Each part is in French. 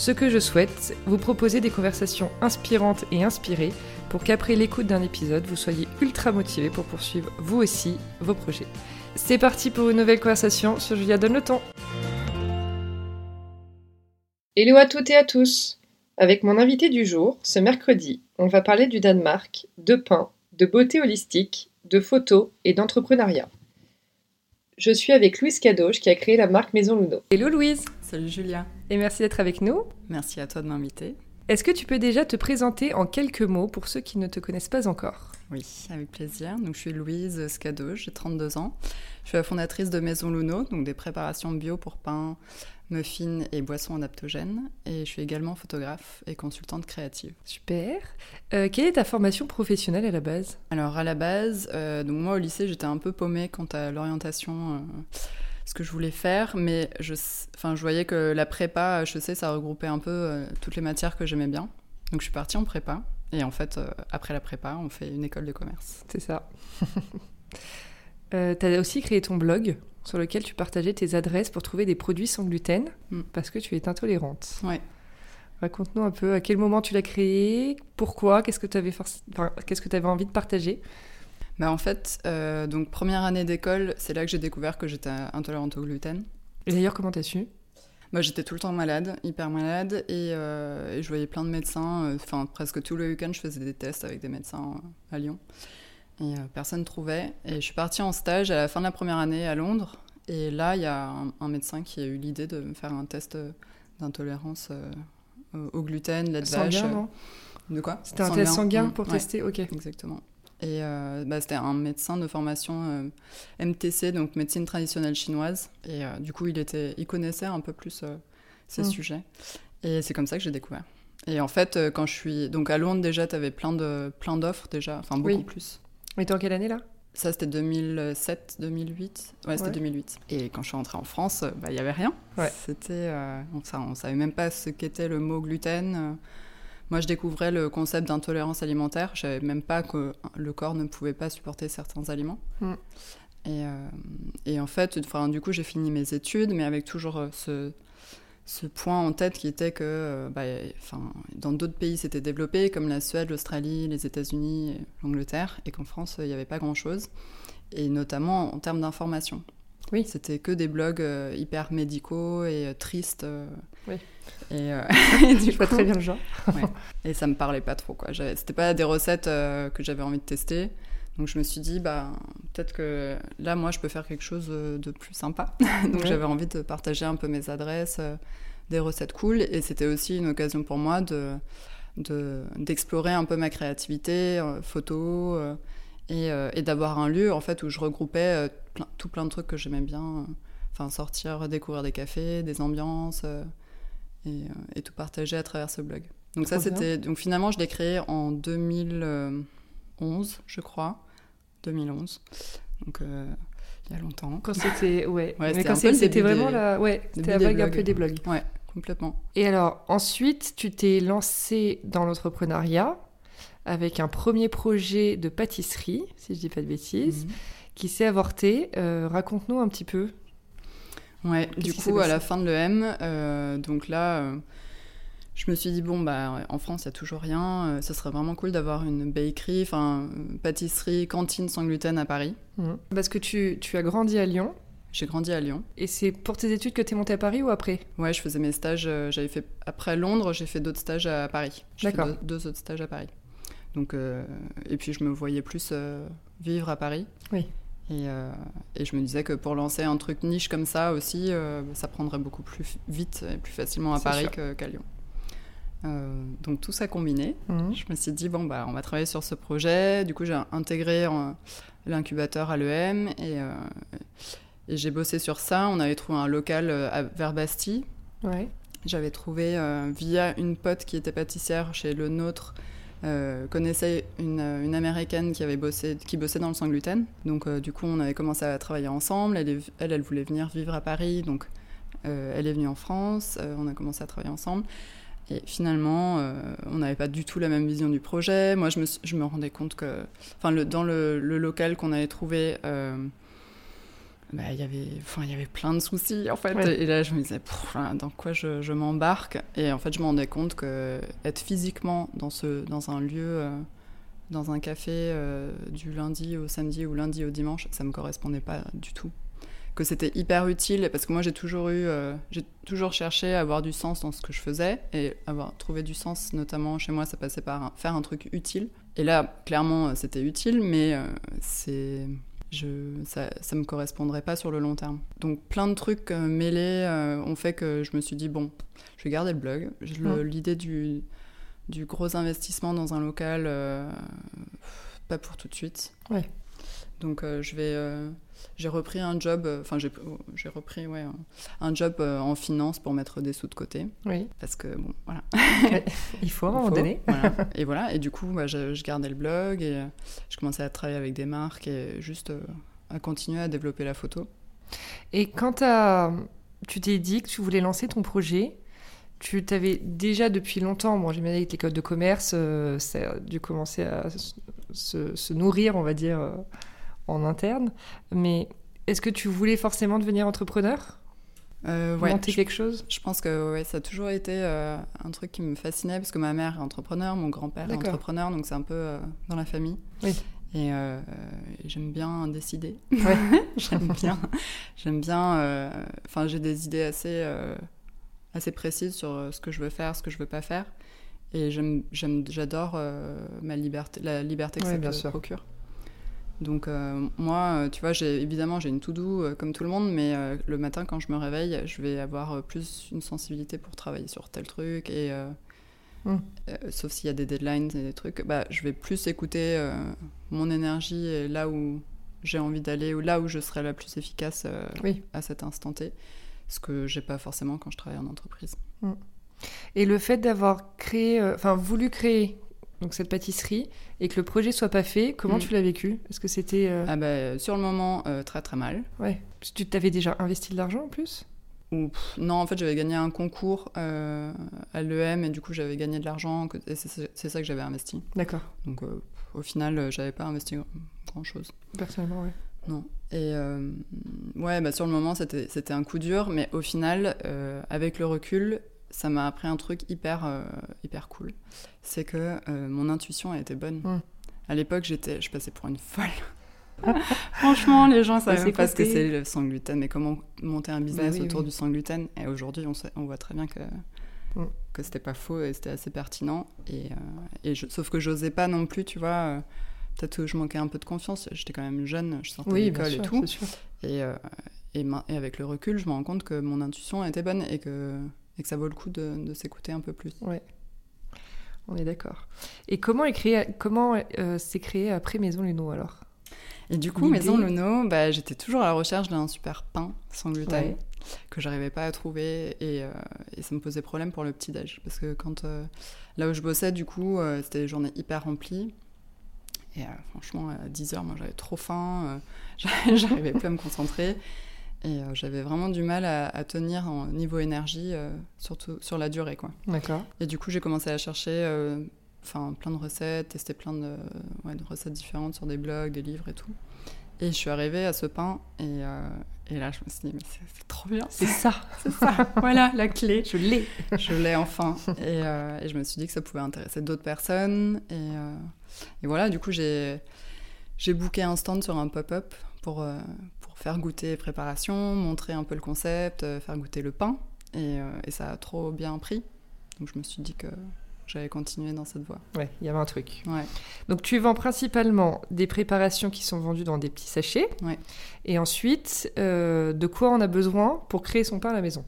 Ce que je souhaite, vous proposer des conversations inspirantes et inspirées pour qu'après l'écoute d'un épisode, vous soyez ultra motivé pour poursuivre vous aussi vos projets. C'est parti pour une nouvelle conversation sur Julia Donne le temps. Hello à toutes et à tous Avec mon invité du jour, ce mercredi, on va parler du Danemark, de pain, de beauté holistique, de photos et d'entrepreneuriat. Je suis avec Louise Cadoche qui a créé la marque Maison Luno. Hello Louise Salut Julia Et merci d'être avec nous. Merci à toi de m'inviter. Est-ce que tu peux déjà te présenter en quelques mots pour ceux qui ne te connaissent pas encore? Oui, avec plaisir. Donc, je suis Louise Scadoche, j'ai 32 ans. Je suis la fondatrice de Maison Luno, donc des préparations bio pour pain, muffins et boissons adaptogènes. Et je suis également photographe et consultante créative. Super. Euh, quelle est ta formation professionnelle à la base? Alors à la base, euh, donc moi au lycée j'étais un peu paumée quant à l'orientation. Euh, ce que je voulais faire, mais je, enfin, je voyais que la prépa HEC, ça regroupait un peu toutes les matières que j'aimais bien. Donc je suis partie en prépa. Et en fait, après la prépa, on fait une école de commerce. C'est ça. euh, tu as aussi créé ton blog? Sur lequel tu partageais tes adresses pour trouver des produits sans gluten mm. parce que tu es intolérante. Ouais. Raconte-nous un peu à quel moment tu l'as créé, pourquoi, qu'est-ce que tu avais, qu'est-ce que avais envie de partager? Bah en fait, euh, donc première année d'école, c'est là que j'ai découvert que j'étais intolérante au gluten. Et d'ailleurs, comment t'as su? Bah, j'étais tout le temps malade, hyper malade, et, euh, et je voyais plein de médecins. Euh, enfin, presque tout le week-end, je faisais des tests avec des médecins à Lyon. Et personne ne trouvait. Et je suis partie en stage à la fin de la première année à Londres. Et là, il y a un, médecin qui a eu l'idée de me faire un test d'intolérance au gluten, lait de vache. Non de quoi C'était un test sanguin pour tester, ok. Exactement. Et euh, bah, c'était un médecin de formation euh, MTC, donc médecine traditionnelle chinoise. Et euh, du coup, il, était, il connaissait un peu plus ces mm. sujets. Et c'est comme ça que j'ai découvert. Et en fait, quand je suis. Donc à Londres, déjà, tu avais plein d'offres, plein déjà, enfin beaucoup plus. Mais t'es en quelle année là? Ça, c'était 2007, 2008. Ouais, c'était 2008. Et quand je suis rentrée en France, bah, il y n'y avait rien. Ouais. C'était. on ne savait même pas ce qu'était le mot gluten. Moi, je découvrais le concept d'intolérance alimentaire. Je savais même pas que le corps ne pouvait pas supporter certains aliments. Mm. Et, euh, et, en fait, du coup, j'ai fini mes études, mais avec toujours euh, ce, ce point en tête qui était que euh, bah, dans d'autres pays, c'était développé, comme la Suède, l'Australie, les États-Unis, l'Angleterre, et qu'en France, il n'y avait pas grand-chose, et notamment en termes d'information. Oui. C'était que des blogs hyper médicaux et tristes. oui. Et, euh, du vois très bien le genre. Et ça me parlait pas trop, quoi. C'était pas des recettes euh, que j'avais envie de tester. Donc je me suis dit, bah, peut-être que là, moi, je peux faire quelque chose de plus sympa. Donc j'avais envie de partager un peu mes adresses, euh, des recettes cool. Et c'était aussi une occasion pour moi de d'explorer un peu ma créativité, photo, et, et d'avoir un lieu en fait où je regroupais tout plein de trucs que j'aimais bien. Enfin, sortir, découvrir des cafés, des ambiances. Euh, et, tout partager à travers ce blog. Donc ça, c'était donc finalement, je l'ai créé en 2011, je crois, 2011. Donc euh, il y a longtemps. Quand c'était ouais, mais quand c'était vraiment la ouais, c'était la vague un peu des blogs. Ouais, complètement. Et alors ensuite, tu t'es lancé dans l'entrepreneuriat avec un premier projet de pâtisserie, si je dis pas de bêtises, mhm. qui s'est avorté. Euh, raconte-nous un petit peu Ouais, du coup, à la fin de l'EM, euh, donc là, euh, je me suis dit, bon, bah, en France, il n'y a toujours rien. Euh, ce serait vraiment cool d'avoir une bakery, enfin, pâtisserie, cantine sans gluten à Paris. Mhm. Parce que tu, tu as grandi à Lyon j'ai grandi à Lyon. Et c'est pour tes études que tu es montée à Paris ou après? Ouais, je faisais mes stages. j'avais fait après Londres, j'ai fait d'autres stages à Paris. D'accord. Deux, deux, autres stages à Paris. Donc, et puis je me voyais plus vivre à Paris. Oui. Euh, et, je me disais que pour lancer un truc niche comme ça aussi, euh, ça prendrait beaucoup plus vite et plus facilement à Paris qu'à Lyon. Euh, donc tout ça combiné, mhm. je me suis dit, bon, bah, on va travailler sur ce projet. Du coup, j'ai intégré l'incubateur à l'EM et, et j'ai bossé sur ça. On avait trouvé un local à, vers Bastille. Ouais. J'avais trouvé via une pote qui était pâtissière chez le nôtre connaissait une, une, américaine qui avait bossé, qui bossait dans le sans gluten. Donc du coup, on avait commencé à travailler ensemble. Elle, elle, elle voulait venir vivre à Paris, donc elle est venue en France. on a commencé à travailler ensemble. Et finalement, euh, on n'avait pas du tout la même vision du projet. Moi, je me, je me rendais compte que, enfin, le, dans le, local qu'on avait trouvé, euh, bah, y avait, enfin, il y avait plein de soucis en fait. Et là, je me disais, dans quoi je, je m'embarque? Et en fait, je me rendais compte que être physiquement dans ce, dans un lieu, euh, dans un café du lundi au samedi ou lundi au dimanche, ça me correspondait pas du tout que c'était hyper utile parce que moi j'ai toujours eu, euh, j'ai toujours cherché à avoir du sens dans ce que je faisais et avoir trouvé du sens, notamment chez moi, ça passait par faire un truc utile. Et là, clairement, euh, c'était utile, mais euh, c'est, je, ça, ça me correspondrait pas sur le long terme. Donc plein de trucs mêlés ont fait que je me suis dit bon, je vais garder le blog. L'idée du, du gros investissement dans un local, pas pour tout de suite. Ouais. Donc je vais j'ai repris un job, euh, enfin j'ai repris ouais, un, job euh, en finance pour mettre des sous de côté. Oui. Parce que bon, voilà. Il faut à un moment donné. Et voilà, et du coup, bah, je, gardais le blog et euh, je commençais à travailler avec des marques et juste à continuer à développer la photo. Et quand as, tu t'es dit que tu voulais lancer ton projet, tu t'avais déjà depuis longtemps, bon, j'imagine avec l'école de commerce, ça a dû commencer à se, se, nourrir, on va dire en interne. Mais est-ce que tu voulais forcément devenir entrepreneur? Euh, Monter quelque chose? Je pense que ouais, ça a toujours été euh, un truc qui me fascinait parce que ma mère est entrepreneur, mon grand-père est entrepreneur, donc c'est un peu euh, dans la famille. Oui. Et j'aime bien décider. Ouais. j'aime bien. J'aime bien. Enfin, j'ai des idées assez, assez précises sur ce que je veux faire, ce que je veux pas faire. Et j'adore ma liberté, la liberté que ça me procure. Donc euh, moi, euh, tu vois, j'ai évidemment j'ai une to-do euh, comme tout le monde, mais le matin quand je me réveille, je vais avoir plus une sensibilité pour travailler sur tel truc et hmm. sauf s'il y a des deadlines et des trucs, bah je vais plus écouter mon énergie et là où j'ai envie d'aller ou là où je serai la plus efficace à cet instant T, ce que j'ai pas forcément quand je travaille en entreprise. Hmm. Et le fait d'avoir créé, enfin voulu créer donc cette pâtisserie, et que le projet soit pas fait, comment mm. tu l'as vécu? Est-ce que c'était... Euh, ah bah, sur le moment, euh, très très mal. Ouais. Tu t'avais déjà investi de l'argent en plus? Ou, Non, en fait, j'avais gagné un concours euh, à l'EM, et du coup, j'avais gagné de l'argent, et c'est ça que j'avais investi. D'accord. Donc, au final, j'avais pas investi grand-chose. Personnellement, ouais. Non. Et ouais, bah, sur le moment, c'était un coup dur, mais au final, avec le recul, ça m'a appris un truc hyper, euh, hyper cool. C'est que euh, mon intuition a été bonne. Mm. À l'époque, j'étais, je passais pour une folle. Franchement, les gens savaient pas ce que c'est le sans gluten, mais comment monter un business bah autour du sans gluten. Et aujourd'hui, on, on, voit très bien que, mm. que c'était pas faux et c'était assez pertinent. Et, euh, et sauf que j'osais pas non plus, tu vois. Peut-être que je manquais un peu de confiance. J'étais quand même jeune, je sortais de l'école et tout. Et, et, et, avec le recul, je me rends compte que mon intuition était bonne et que et que ça vaut le coup de, s'écouter un peu plus. Ouais. On est d'accord. Et comment est créé, comment euh, s'est créé après Maison Luno alors? Et du coup, Maison Luno, bah, j'étais toujours à la recherche d'un super pain sans gluten que j'arrivais pas à trouver et, euh, et, ça me posait problème pour le petit déj parce que quand euh, là où je bossais, du coup, c'était des journées hyper remplies. Et franchement, à 10 heures, moi j'avais trop faim, j'arrivais plus à me concentrer. Et euh, j'avais vraiment du mal à, tenir en niveau énergie, euh, surtout sur la durée. Quoi. D'accord. Et du coup, j'ai commencé à chercher euh, plein de recettes, tester plein de, ouais, de, recettes différentes sur des blogs, des livres et tout. Et je suis arrivée à ce pain et, et là, je me suis dit, mais c'est trop bien. C'est ça. c'est ça. voilà, la clé. Je l'ai. je l'ai enfin. Et, et, je me suis dit que ça pouvait intéresser d'autres personnes. Et, et, voilà, du coup, j'ai booké un stand sur un pop-up pour, faire goûter les préparations, montrer un peu le concept, euh, faire goûter le pain. Euh, et, ça a trop bien pris. Donc je me suis dit que j'allais continuer dans cette voie. Ouais, il y avait un truc. Ouais. Donc tu vends principalement des préparations qui sont vendues dans des petits sachets. Ouais. Et ensuite, euh, de quoi on a besoin pour créer son pain à la maison?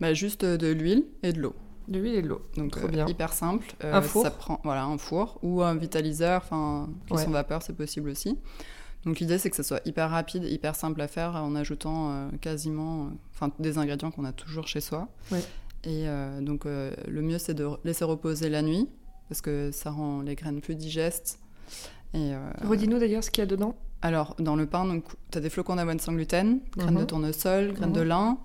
Bah, Juste de l'huile et de l'eau. De l'huile et de l'eau. Donc Trop bien. hyper simple. un four? Ça prend, voilà, un four ou un vitaliseur, enfin cuisson vapeur, c'est possible aussi. Donc l'idée c'est que ça soit hyper rapide, hyper simple à faire en ajoutant euh, quasiment euh, enfin des ingrédients qu'on a toujours chez soi. Et euh, donc le mieux c'est de laisser reposer la nuit parce que ça rend les graines plus digestes. Et, Redis-nous d'ailleurs ce qu'il y a dedans. alors, dans le pain, donc, tu as des flocons d'avoine sans gluten, graines de Mhm. tournesol, graines de Mhm. lin,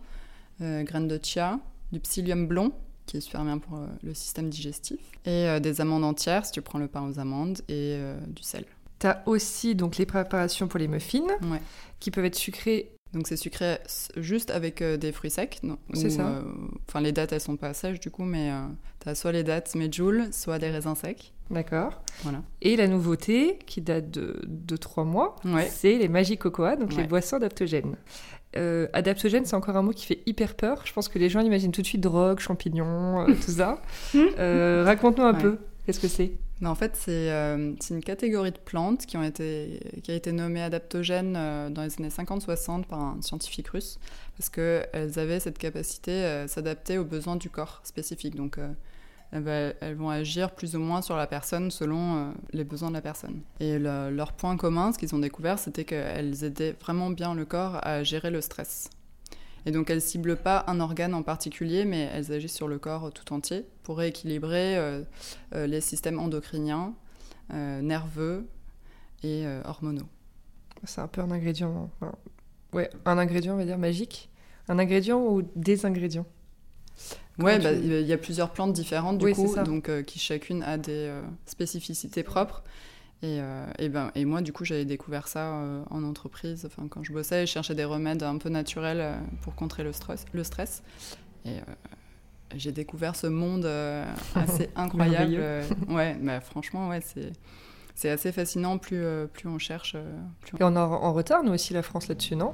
graines de chia, du psyllium blond, qui est super bien pour le système digestif, et des amandes entières, si tu prends le pain aux amandes, et du sel. Tu as aussi donc les préparations pour les muffins, Ouais. qui peuvent être sucrés. Donc c'est sucré juste avec euh, des fruits secs. non C'est ça. euh, Enfin, les dattes, elles sont pas sèches du coup, mais tu as soit les dattes medjool, soit des raisins secs. D'accord. Voilà. Et la nouveauté, qui date de 2-3 mois, Ouais. c'est les Magic Cocoa, donc les boissons adaptogènes. Euh, adaptogène, c'est encore un mot qui fait hyper peur. Je pense que les gens imaginent tout de suite drogue, champignons, euh, tout ça. Euh, Raconte-nous un Ouais. peu, qu'est-ce que c'est? En fait, c'est euh, c'est une catégorie de plantes qui, ont été, qui a été nommée adaptogène euh, dans les années 50-60 par un scientifique russe, parce qu'elles avaient cette capacité à s'adapter aux besoins du corps spécifique. Donc, euh, elles, vont agir plus ou moins sur la personne selon euh, les besoins de la personne. Et le- leur point commun, ce qu'ils ont découvert, c'était qu'elles aidaient vraiment bien le corps à gérer le stress. Et donc elles ciblent pas un organe en particulier, mais elles agissent sur le corps tout entier pour rééquilibrer euh, euh, les systèmes endocriniens, euh, nerveux et euh, hormonaux. C'est un peu un ingrédient. enfin, ouais, un ingrédient, on va dire, magique. Un ingrédient ou des ingrédients? Ouais, Comment bah, tu- il y a plusieurs plantes différentes du Oui, coup, donc qui chacune a des spécificités propres. Et, euh, et, ben, et moi, du coup, j'avais découvert ça euh, en entreprise. Enfin, quand je bossais, je cherchais des remèdes un peu naturels euh, pour contrer le stress. Le stress. Et j'ai découvert ce monde assez incroyable. Ouais, bah, franchement, ouais, c'est c'est assez fascinant. Plus, euh, plus on cherche, euh, plus on... Et on est en, retard, nous aussi, la France, là-dessus, non?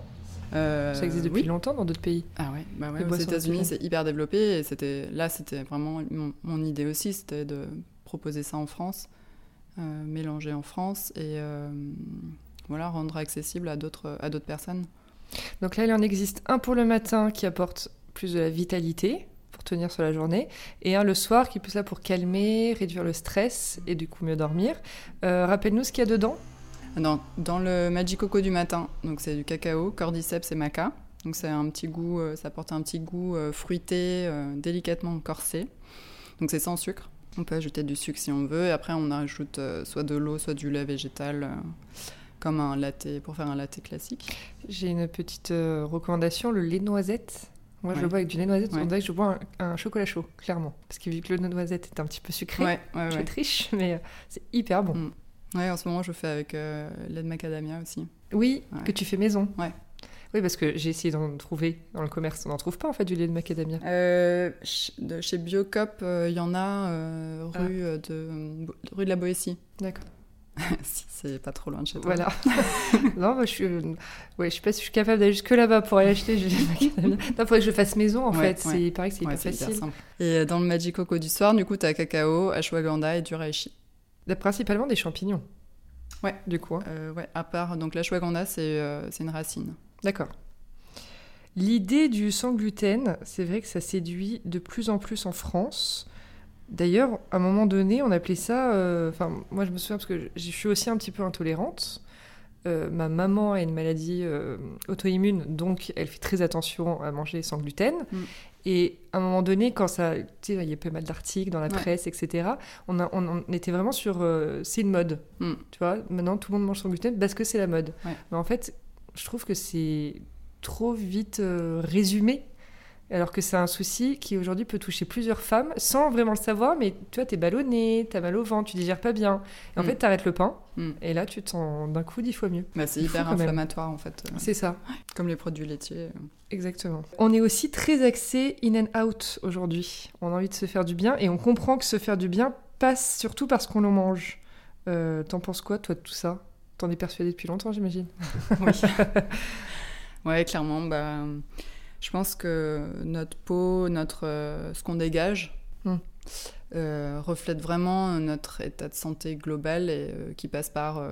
Euh, Ça existe depuis oui. longtemps dans d'autres pays. Ah ouais, bah ouais aux États-Unis c'est hyper développé et c'était là c'était vraiment mon, mon idée aussi, c'était de proposer ça en France, euh, mélanger en France et euh, voilà rendre accessible à d'autres à d'autres personnes. Donc là, il en existe un pour le matin qui apporte plus de la vitalité pour tenir sur la journée, et un le soir qui est plus là pour calmer, réduire le stress et du coup mieux dormir. Euh, Rappelle-nous ce qu'il y a dedans. Dans, dans le Magic Coco du matin, donc c'est du cacao, cordyceps et maca. Donc c'est un petit goût, ça apporte un petit goût fruité, euh, délicatement corsé. Donc c'est sans sucre. On peut ajouter du sucre si on veut. Et après on ajoute euh, soit de l'eau, soit du lait végétal, euh, comme un latte pour faire un latte classique. J'ai une petite euh, recommandation, le lait noisette. Moi, je Ouais. le bois avec du lait noisette. Ouais. On dirait que je bois un, un chocolat chaud, clairement. Parce que vu que le lait noisette est un petit peu sucré, Ouais, je triche, mais c'est hyper bon. Mm. Ouais, en ce moment je fais avec euh, lait de macadamia aussi. Oui, que tu fais maison. Ouais. Oui, parce que j'ai essayé d'en trouver dans le commerce. On n'en trouve pas en fait du lait de macadamia. Euh, de- chez Biocop, euh, il y en a euh, Ah. rue, de, rue de la Boétie. D'accord. si c'est pas trop loin de chez toi. Voilà. non, moi, je suis, ouais, je sais pas si je suis capable d'aller jusque là-bas pour aller acheter du lait de macadamia. Non, faudrait que je fasse maison en Ouais, fait. ouais. C'est il paraît que c'est hyper facile. simple. Et dans le Magic Coco du soir, du coup, t'as cacao, ashwagandha et du reishi. Là, Principalement des champignons. Ouais. Du coup. hein. Euh, ouais, à part, donc l'ashwagandha, c'est euh, c'est une racine. D'accord. L'idée du sans gluten, c'est vrai que ça séduit de plus en plus en France. D'ailleurs, à un moment donné, on appelait ça. euh, Enfin, moi, je me souviens parce que je suis aussi un petit peu intolérante. Euh, ma maman a une maladie euh, auto-immune, donc elle fait très attention à manger sans gluten. Mm. Et à un moment donné, quand ça, tu sais, il y a pas mal d'articles dans la Ouais. presse, etc. On, a- on, on était vraiment sur, euh, c'est une mode. Mm. Tu vois, maintenant tout le monde mange sans gluten parce que c'est la mode. Ouais. Mais en fait, je trouve que c'est trop vite euh, résumé. Alors que c'est un souci qui aujourd'hui peut toucher plusieurs femmes sans vraiment le savoir, mais tu vois, t'es ballonné, t'as mal au ventre, tu digères pas bien. Et en Mm. fait, t'arrêtes le pain, Mm. et là, tu te sens d'un coup dix fois mieux. Bah, c'est fou, hyper même. inflammatoire en fait, euh, C'est ça, comme les produits laitiers. exactement. On est aussi très axé in and out aujourd'hui. On a envie de se faire du bien, et on comprend que se faire du bien passe surtout parce qu'on le mange. Euh, T'en penses quoi, toi, de tout ça? T'en es persuadé depuis longtemps, j'imagine Oui. ouais, clairement. Bah, je pense que notre peau, notre, euh, ce qu'on dégage, Mm. euh, reflète vraiment notre état de santé global et euh, qui passe par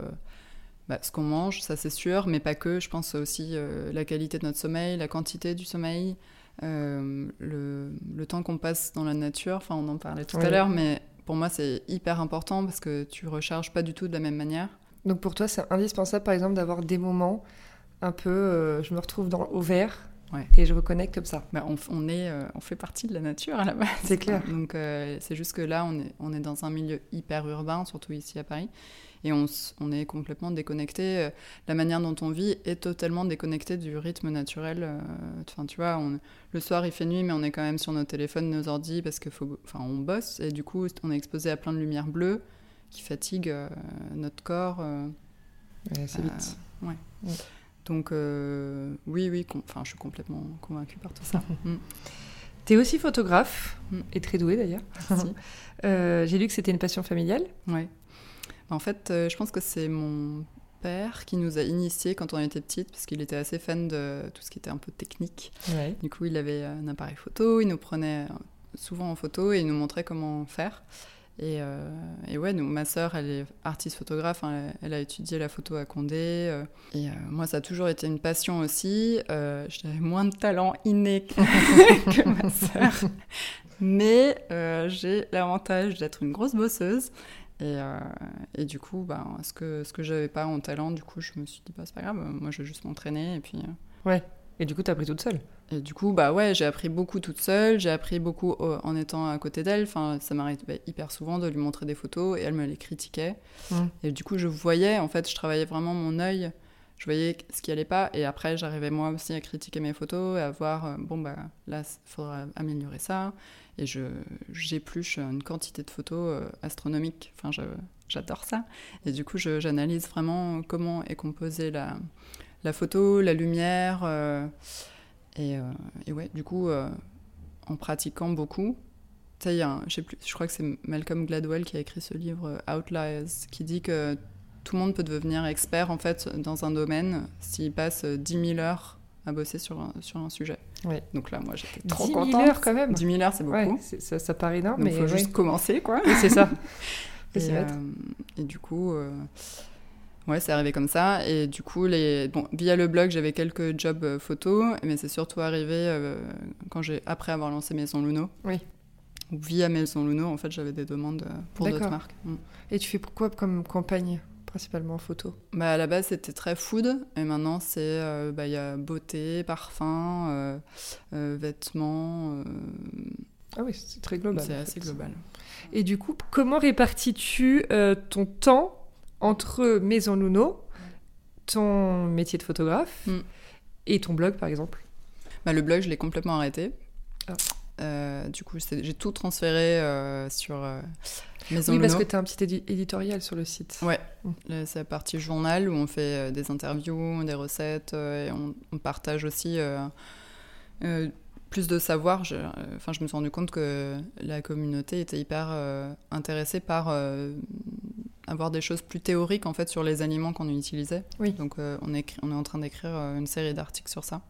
bah, ce qu'on mange, ça c'est sûr, mais pas que. Je pense aussi la qualité de notre sommeil, la quantité du sommeil, le, le temps qu'on passe dans la nature. Enfin, on en parlait tout à l'heure, mais pour moi c'est hyper important parce que tu recharges pas du tout de la même manière. Donc pour toi, c'est indispensable, par exemple, d'avoir des moments un peu, euh, je me retrouve dans, au vert, et je reconnecte comme ça. Bah, on, on, est, euh, on fait partie de la nature à la base. C'est clair. Donc euh, c'est juste que là, on est, on est dans un milieu hyper urbain, surtout ici à Paris, et on, on est complètement déconnecté. La manière dont on vit est totalement déconnectée du rythme naturel. Enfin, tu vois, on, le soir il fait nuit, mais on est quand même sur nos téléphones, nos ordi, parce que faut, enfin, on bosse, et du coup, on est exposé à plein de lumière bleue qui fatigue notre corps. c'est vite. ouais. Donc euh, oui, oui, enfin, je suis complètement convaincue par tout ça. mm. Tu es aussi photographe, mm. et très douée d'ailleurs. euh, J'ai lu que c'était une passion familiale. Oui. En fait, euh, je pense que c'est mon père qui nous a initiés quand on était petite, parce qu'il était assez fan de tout ce qui était un peu technique. Ouais. Du coup, il avait un appareil photo, il nous prenait souvent en photo et il nous montrait comment faire. Et, euh, et, ouais, donc ma sœur, elle est artiste photographe, hein, elle, a étudié la photo à Condé. Euh, et euh, moi, ça a toujours été une passion aussi. J'avais moins de talent inné que, ma sœur. Mais j'ai l'avantage d'être une grosse bosseuse. Et, du coup, bah, ce que, ce que j'avais pas en talent, du coup, je me suis dit, bah, c'est pas grave, moi, je vais juste m'entraîner. Et puis. Ouais. Et du coup, tu as appris toute seule? Et du coup, bah ouais, j'ai appris beaucoup toute seule, j'ai appris beaucoup euh, en étant à côté d'elle. Enfin, ça m'arrivait hyper souvent de lui montrer des photos et elle me les critiquait. Mmh. Et du coup, je voyais, en fait, je travaillais vraiment mon œil, je voyais ce qui allait pas. Et après, j'arrivais moi aussi à critiquer mes photos et à voir, euh, bon, bah là, il faudra améliorer ça. Et je, j'épluche une quantité de photos euh, astronomiques. Enfin, je, j'adore ça. Et du coup, je, j'analyse vraiment comment est composée la, la photo, la lumière. Euh, et, euh, et, ouais, du coup, euh, en pratiquant beaucoup, je sais je crois que c'est Malcolm Gladwell qui a écrit ce livre Outliers, qui dit que tout le monde peut devenir expert en fait dans un domaine s'il passe 10 000 heures à bosser sur un, sur un sujet. Ouais. Donc là, moi, j'étais trop 10 contente. 000 heures quand même 10 000 heures, c'est beaucoup. Ouais, ça, ça, paraît énorme, Donc, mais il faut ouais. juste commencer, quoi. C'est ça. et, euh, et, du coup, euh, ouais, c'est arrivé comme ça. Et du coup, les... bon, via le blog, j'avais quelques jobs euh, photos, mais c'est surtout arrivé euh, quand j'ai après avoir lancé Maison Luno. Oui. Via Maison Luno, en fait, j'avais des demandes euh, pour d'autres marques. Mm. Et tu fais quoi comme campagne principalement en photo? Bah, À la base, c'était très food, et maintenant, c'est il bah, y a beauté, parfum, euh, euh, vêtements. Ah oui, c'est très global. C'est assez global. Et du coup, comment répartis-tu euh, ton temps entre Maison Luno, ton métier de photographe mm. et ton blog, par exemple bah, Le blog, je l'ai complètement arrêté. Ah. Euh, du coup, j'ai tout transféré euh, sur euh, Maison Oui, Luno. parce que tu as un petit édi éditorial sur le site. Ouais, mm. c'est la partie journal où on fait des interviews, des recettes, et on, on, partage aussi plus de savoir. Je, enfin, je me suis rendu compte que la communauté était hyper intéressée par avoir des choses plus théoriques en fait sur les aliments qu'on utilisait. Oui. Donc euh, on, est, on est en train d'écrire une série d'articles sur ça.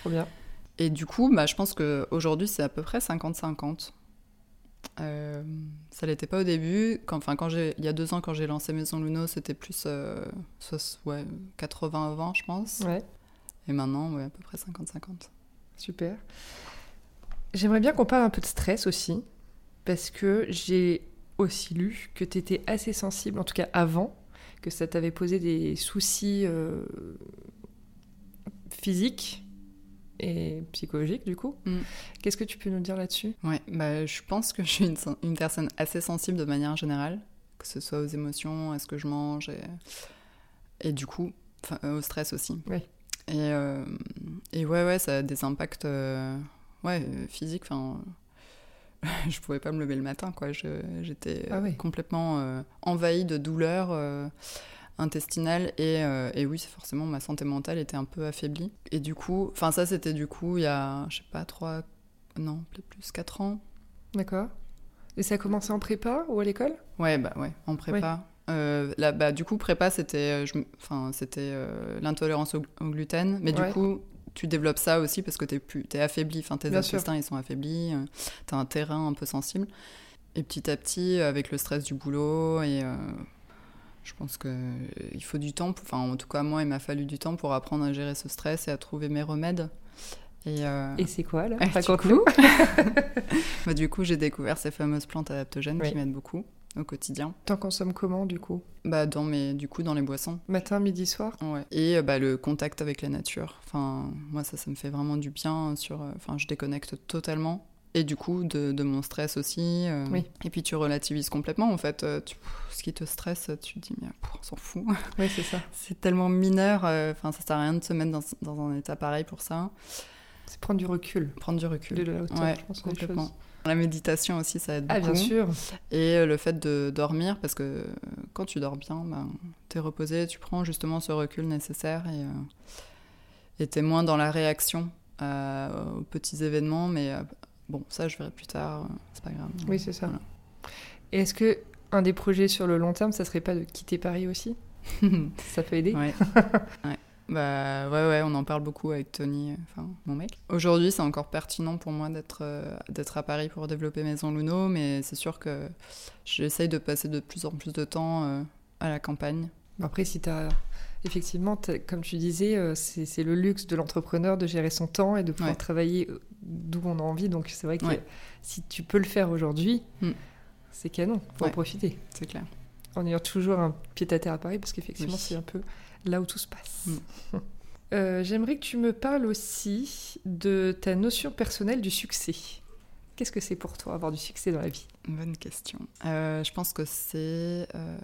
Trop bien. Et du coup, bah, je pense qu'aujourd'hui c'est à peu près 50-50. Euh, ça l'était pas au début. Quand, enfin, quand j'ai, il y a deux ans, quand j'ai lancé Maison Luno, c'était plus euh, soit, ouais, 80-20, je pense. Ouais. Et maintenant, ouais, à peu près 50-50. Super. J'aimerais bien qu'on parle un peu de stress aussi, parce que j'ai aussi lu que tu étais assez sensible, en tout cas avant, que ça t'avait posé des soucis euh, physiques et psychologiques du coup. Mm. Qu'est-ce que tu peux nous dire là-dessus? Ouais, bah, je pense que je suis une, une, personne assez sensible de manière générale, que ce soit aux émotions, à ce que je mange, et, et du coup, au stress aussi. Oui. Et, euh, et ouais, ouais, ça a des impacts euh, ouais, physiques, enfin je pouvais pas me lever le matin, quoi. J'étais ah oui. complètement euh, envahie de douleurs euh, intestinales et, euh, et, oui, forcément, ma santé mentale était un peu affaiblie. Et du coup, enfin, ça, c'était du coup il y a, je sais pas, trois, non, peut-être plus, quatre ans. D'accord. Et ça a commencé en prépa ou à l'école? Ouais, bah ouais, en prépa. Euh, là, bah, du coup, prépa, c'était euh, l'intolérance au, au, gluten. Mais ouais. du coup, tu développes ça aussi parce que tu es, es, affaibli, enfin, tes Bien intestins ils sont affaiblis, euh, tu as un terrain un peu sensible. Et petit à petit, avec le stress du boulot, et euh, je pense qu'il faut du temps, enfin en tout cas moi il m'a fallu du temps pour apprendre à gérer ce stress et à trouver mes remèdes. Et, euh... et c'est quoi là? Raconte-nous bah, Du coup j'ai découvert ces fameuses plantes adaptogènes oui. qui m'aident beaucoup. Au quotidien. T'en consommes comment du coup? Bah dans mes, du coup dans les boissons. Matin, midi, soir? Ouais. Et bah, le contact avec la nature. Enfin, moi ça, ça me fait vraiment du bien. Sur, enfin, je déconnecte totalement. Et du coup, de, de mon stress aussi. euh, Oui. Et puis tu relativises complètement en fait. Euh, tu- ce qui te stresse, tu te dis mais pff, on s'en fout. Oui, c'est ça. C'est tellement mineur. euh, Enfin, ça sert à rien de se mettre dans, dans un état pareil pour ça. C'est prendre du recul, Prendre du recul. de la hauteur, Ouais, je pense. complètement. La méditation aussi, ça aide Ah, beaucoup. bien sûr. Et euh, le fait de dormir, parce que euh, quand tu dors bien, ben, tu es reposé, tu prends justement ce recul nécessaire et euh, tu es moins dans la réaction aux petits événements. Mais bon, ça, je verrai plus tard, c'est pas grave. Oui, c'est ça. Voilà. Et est-ce que un des projets sur le long terme, ça serait pas de quitter Paris aussi? Ça peut aider? Ouais. ouais. Bah ouais, ouais, on en parle beaucoup avec Tony, enfin mon mec. Aujourd'hui, c'est encore pertinent pour moi d'être euh, d'être à Paris pour développer Maison Luno, mais c'est sûr que j'essaye de passer de plus en plus de temps euh, à la campagne. Après, si tu as. Effectivement, t'as- comme tu disais, euh, c'est le luxe de l'entrepreneur de gérer son temps et de pouvoir Ouais. travailler d'où on a envie. Donc, c'est vrai que Ouais. si tu peux le faire aujourd'hui, Mm. c'est canon. Faut en Ouais. profiter. C'est clair. En ayant toujours un pied à terre à Paris, parce qu'effectivement, Oui. c'est un peu là où tout se passe. Mm. Euh, J'aimerais que tu me parles aussi de ta notion personnelle du succès. Qu'est-ce que c'est pour toi avoir du succès dans la vie? Bonne question. Euh, je pense que c'est euh,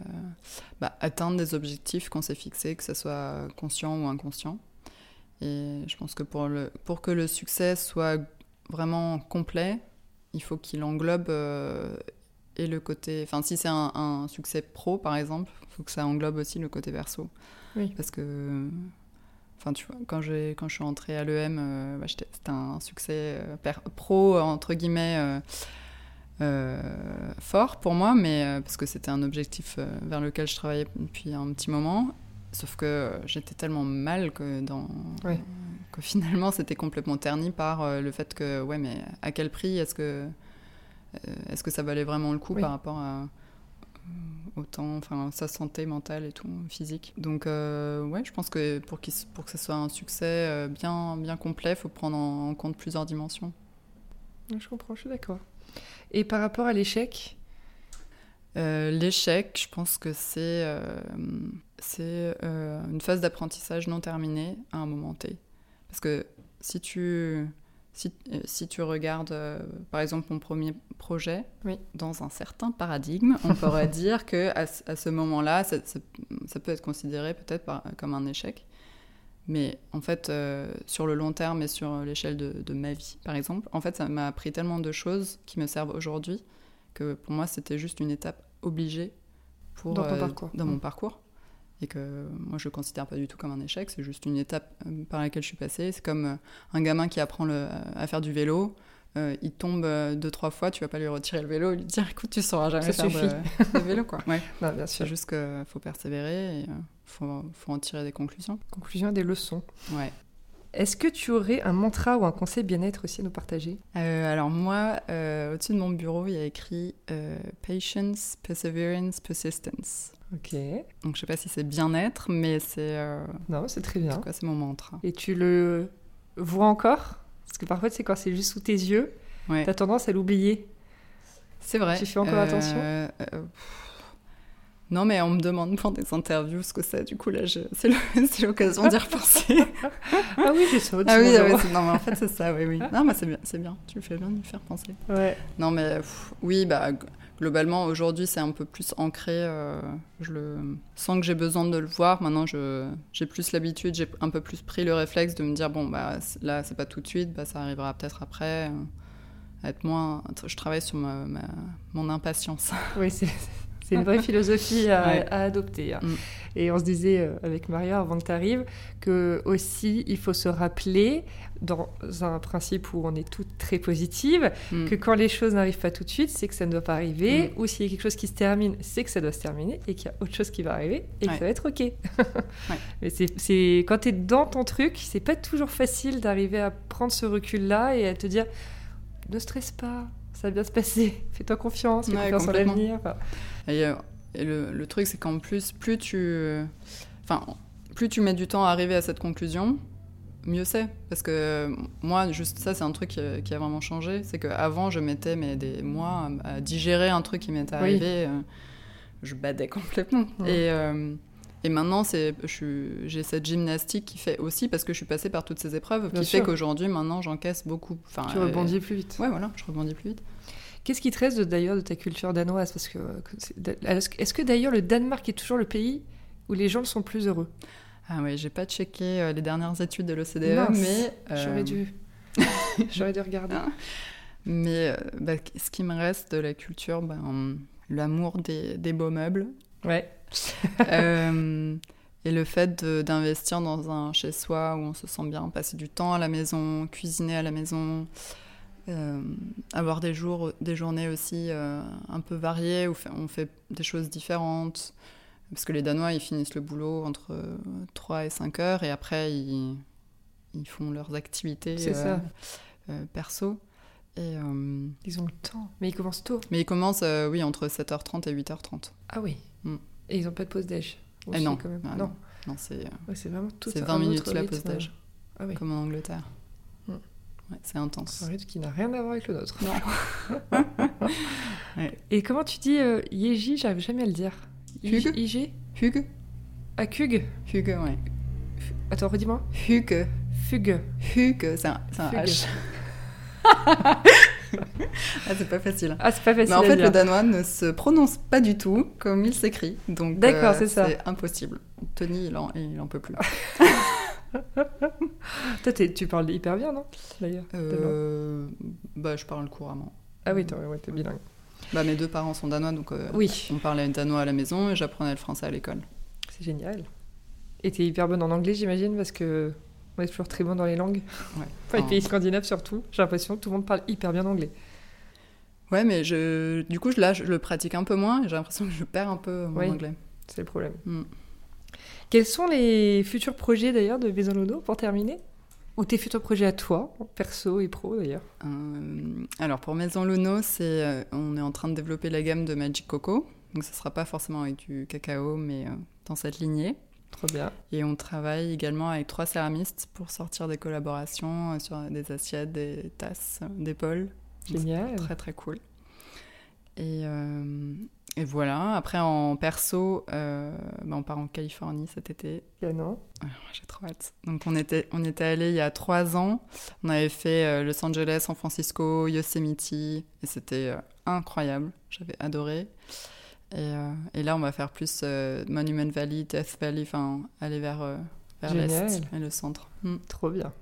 bah, atteindre des objectifs qu'on s'est fixés, que ce soit conscient ou inconscient. Et je pense que pour, le, pour que le succès soit vraiment complet, il faut qu'il englobe et le côté. Enfin, si c'est un, un succès pro, par exemple, il faut que ça englobe aussi le côté perso. Oui. Parce que. Enfin, tu vois, quand, quand je suis entrée à l'EM, euh, bah, c'était un succès euh, pro, entre guillemets, euh, fort pour moi, mais parce que c'était un objectif vers lequel je travaillais depuis un petit moment. Sauf que j'étais tellement mal que, dans, que finalement c'était complètement terni par le fait que, ouais, mais à quel prix est-ce que, est-ce que ça valait vraiment le coup Oui. par rapport à, au temps, enfin sa santé mentale et tout, physique? Donc euh, ouais, je pense que pour, s- pour que ce soit un succès euh, bien, bien complet, il faut prendre en, compte plusieurs dimensions. Je comprends, je suis d'accord. Et par rapport à l'échec, Euh, L'échec, je pense que c'est euh, c'est euh, une phase d'apprentissage non terminée à un moment T. Parce que si tu, si, euh, si tu regardes, euh, par exemple, mon premier projet, Oui. dans un certain paradigme, on pourrait dire que à, ce- à ce moment-là, ça, ça- ça peut être considéré peut-être comme un échec. Mais en fait, euh, sur le long terme et sur l'échelle de, de ma vie, par exemple, en fait, ça m'a appris tellement de choses qui me servent aujourd'hui que pour moi, c'était juste une étape obligée pour, Dans ton euh, parcours. dans mon Mm. parcours. Et que moi, je ne considère pas du tout comme un échec, c'est juste une étape euh, par laquelle je suis passée. C'est comme euh, un gamin qui apprend le- à faire du vélo. euh, il tombe deux, trois fois, tu vas pas lui retirer le vélo et lui dire écoute, tu sauras jamais Ça faire de, de vélo. Quoi. Ouais. non, bien sûr. C'est juste qu'il faut persévérer et il faut, faut en tirer des conclusions. Conclusion des leçons. Ouais. Est-ce que tu aurais un mantra ou un conseil bien-être aussi à nous partager? Euh, alors moi, euh, au-dessus de mon bureau, il y a écrit euh, Patience, Perseverance, Persistence. Ok. Donc je sais pas si c'est bien-être, mais c'est Non, c'est très en bien. tout cas, c'est mon mantra. Et tu le vois encore? Parce que parfois, c'est quand c'est juste sous tes yeux, Ouais. t'as tendance à l'oublier. C'est vrai. Tu fais encore attention? pff. Non, mais on me demande pour des interviews ce que c'est. Du coup, là, je- c'est l'occasion d'y repenser. Ah oui, c'est ça. ah oui, ah c'est- non, mais en fait, c'est ça, oui, oui. Non, mais c'est bien, c'est bien. Tu fais bien de me faire penser. Ouais. Non, mais pff, oui, bah, globalement, aujourd'hui, c'est un peu plus ancré. euh, je le sens que j'ai besoin de le voir. Maintenant, je, j'ai plus l'habitude, j'ai un peu plus pris le réflexe de me dire bon, bah, là, c'est pas tout de suite, bah, ça arrivera peut-être après. euh, être moins. Je travaille sur ma, ma- mon impatience. Oui, c'est c'est une vraie philosophie à, Ouais. à adopter. hein. Mm. Et on se disait euh, avec Maria avant que tu arrives que aussi il faut se rappeler dans un principe où on est toutes très positives Mm. que quand les choses n'arrivent pas tout de suite, c'est que ça ne doit pas arriver, ou s'il y a quelque chose qui se termine, c'est que ça doit se terminer et qu'il y a autre chose qui va arriver et que ça va être ok. Mais c'est quand tu es dans ton truc, c'est pas toujours facile d'arriver à prendre ce recul-là et à te dire ne stresse pas, ça va bien se passer, fais-toi confiance, fais Ouais, confiance en l'avenir. Enfin, Et, euh, et le, le truc, c'est qu'en plus, plus tu, enfin, plus tu mets du temps à arriver à cette conclusion, mieux c'est. Parce que moi, juste ça, c'est un truc qui, qui a vraiment changé. C'est qu'avant, je mettais mais, des mois à, digérer un truc qui m'était arrivé. euh, je badais complètement. Et, euh, et maintenant, j'ai cette gymnastique qui fait aussi, parce que je suis passée par toutes ces épreuves, Bien qui sûr. fait qu'aujourd'hui, maintenant, j'encaisse beaucoup. Enfin, Tu euh, rebondis plus vite. Ouais, voilà, je rebondis plus vite. Qu'est-ce qui te reste d'ailleurs de ta culture danoise? Parce que euh, est-ce que- d'ailleurs le Danemark est toujours le pays où les gens sont plus heureux? Ah oui, j'ai pas checké euh, les dernières études de l'OCDE, mais. euh, J'aurais dû. J'aurais dû regarder. Mais euh, bah, ce qui me reste de la culture, ben, l'amour des, des beaux meubles. Ouais. Euh, et le fait d'investir dans un chez-soi où on se sent bien, passer du temps à la maison, cuisiner à la maison, euh, avoir des jours, des journées aussi euh, un peu variées où on fait des choses différentes. Parce que les Danois, ils finissent le boulot entre euh, 3 et 5 heures et après, ils, ils font leurs activités C'est euh, ça. euh, perso. Et, euh, Ils ont le temps. Mais ils commencent tôt. mais ils commencent, euh, oui, entre 7h30 et 8h30. Ah oui. Mm. Et ils n'ont pas de pause déj. Eh non. quand même. Ah non. Non, c'est euh, Ouais, c'est vraiment tout c'est un 20 minutes la rythme. pause déj, Ah oui. comme en Angleterre. Ouais, c'est intense. Un rythme qui n'a rien à voir avec le nôtre. Non. Ouais. Et comment tu dis euh, Yeji J'arrive jamais à le dire. IG Hugues Ah, Kug Hugues, ouais. Attends, redis-moi. Hugues. Fugue. Hugues, c'est un, un. H. ah, c'est pas facile. Ah, c'est pas facile Mais en fait, dire. le danois ne se prononce pas du tout comme il s'écrit. Donc, euh, D'accord, c'est ça. C'est impossible. Tony, il en, il en peut plus. Toi, tu parles hyper bien, non D'ailleurs. Euh, bah, je parle couramment. Ah oui, t'es ouais, t'es bilingue. Bah, mes deux parents sont danois, donc euh, Oui, on parlait danois à la maison et j'apprenais le français à l'école. c'est génial. Et t'es hyper bonne en anglais, j'imagine, parce que on est toujours très bon dans les langues. Ouais. Enfin, les pays scandinaves surtout. J'ai l'impression que tout le monde parle hyper bien anglais. Ouais, mais je, du coup, je, là, je le pratique un peu moins et j'ai l'impression que je perds un peu mon Oui. anglais. C'est le problème. Mm. Quels sont les futurs projets d'ailleurs de Maison Lono pour terminer? Ou tes futurs projets à toi, perso et pro d'ailleurs? Euh, alors, pour Maison Luno, c'est, euh, on est en train de développer la gamme de Magic Coco. Donc, ce sera pas forcément avec du cacao, mais euh, dans cette lignée. Trop bien. Et on travaille également avec trois céramistes pour sortir des collaborations euh, sur des assiettes, des tasses, des bols. Génial. Très très cool. Et, euh, et voilà. Après en perso, euh, bah, on part en Californie cet été. Canon. Ah, J'ai trop hâte. Donc on était, on était allé il y a trois ans. On avait fait euh, Los Angeles, San Francisco, Yosemite. Et c'était euh, incroyable. J'avais adoré. Et, euh, et là, on va faire plus euh, Monument Valley, Death Valley, enfin aller vers, vers l'est et le centre. Mm. Trop bien.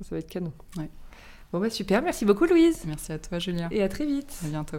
Ça va être canon. Ouais. Bon bah super, merci beaucoup Louise. Merci à toi, Julien. Et à très vite. À bientôt.